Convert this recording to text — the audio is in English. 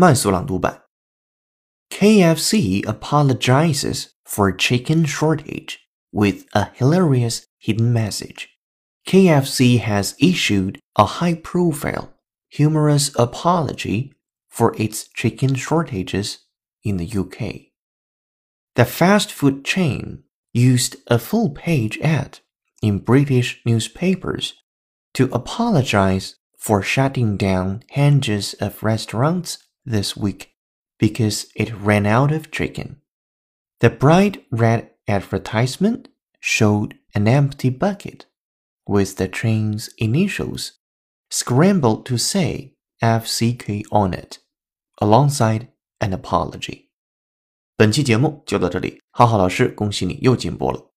慢速朗读版。KFC apologizes for chicken shortage with a hilarious hidden message. KFC has issued a high-profile, humorous apology for its chicken shortages in the UK. The fast food chain used a full-page ad in British newspapers to apologize for shutting down hundreds of restaurants this week because it ran out of chicken. The bright red advertisement showed an empty bucket with the chain's initials scrambled to say FCK on it, alongside an apology. 本期节目就到这里，浩浩老师恭喜你又进步了。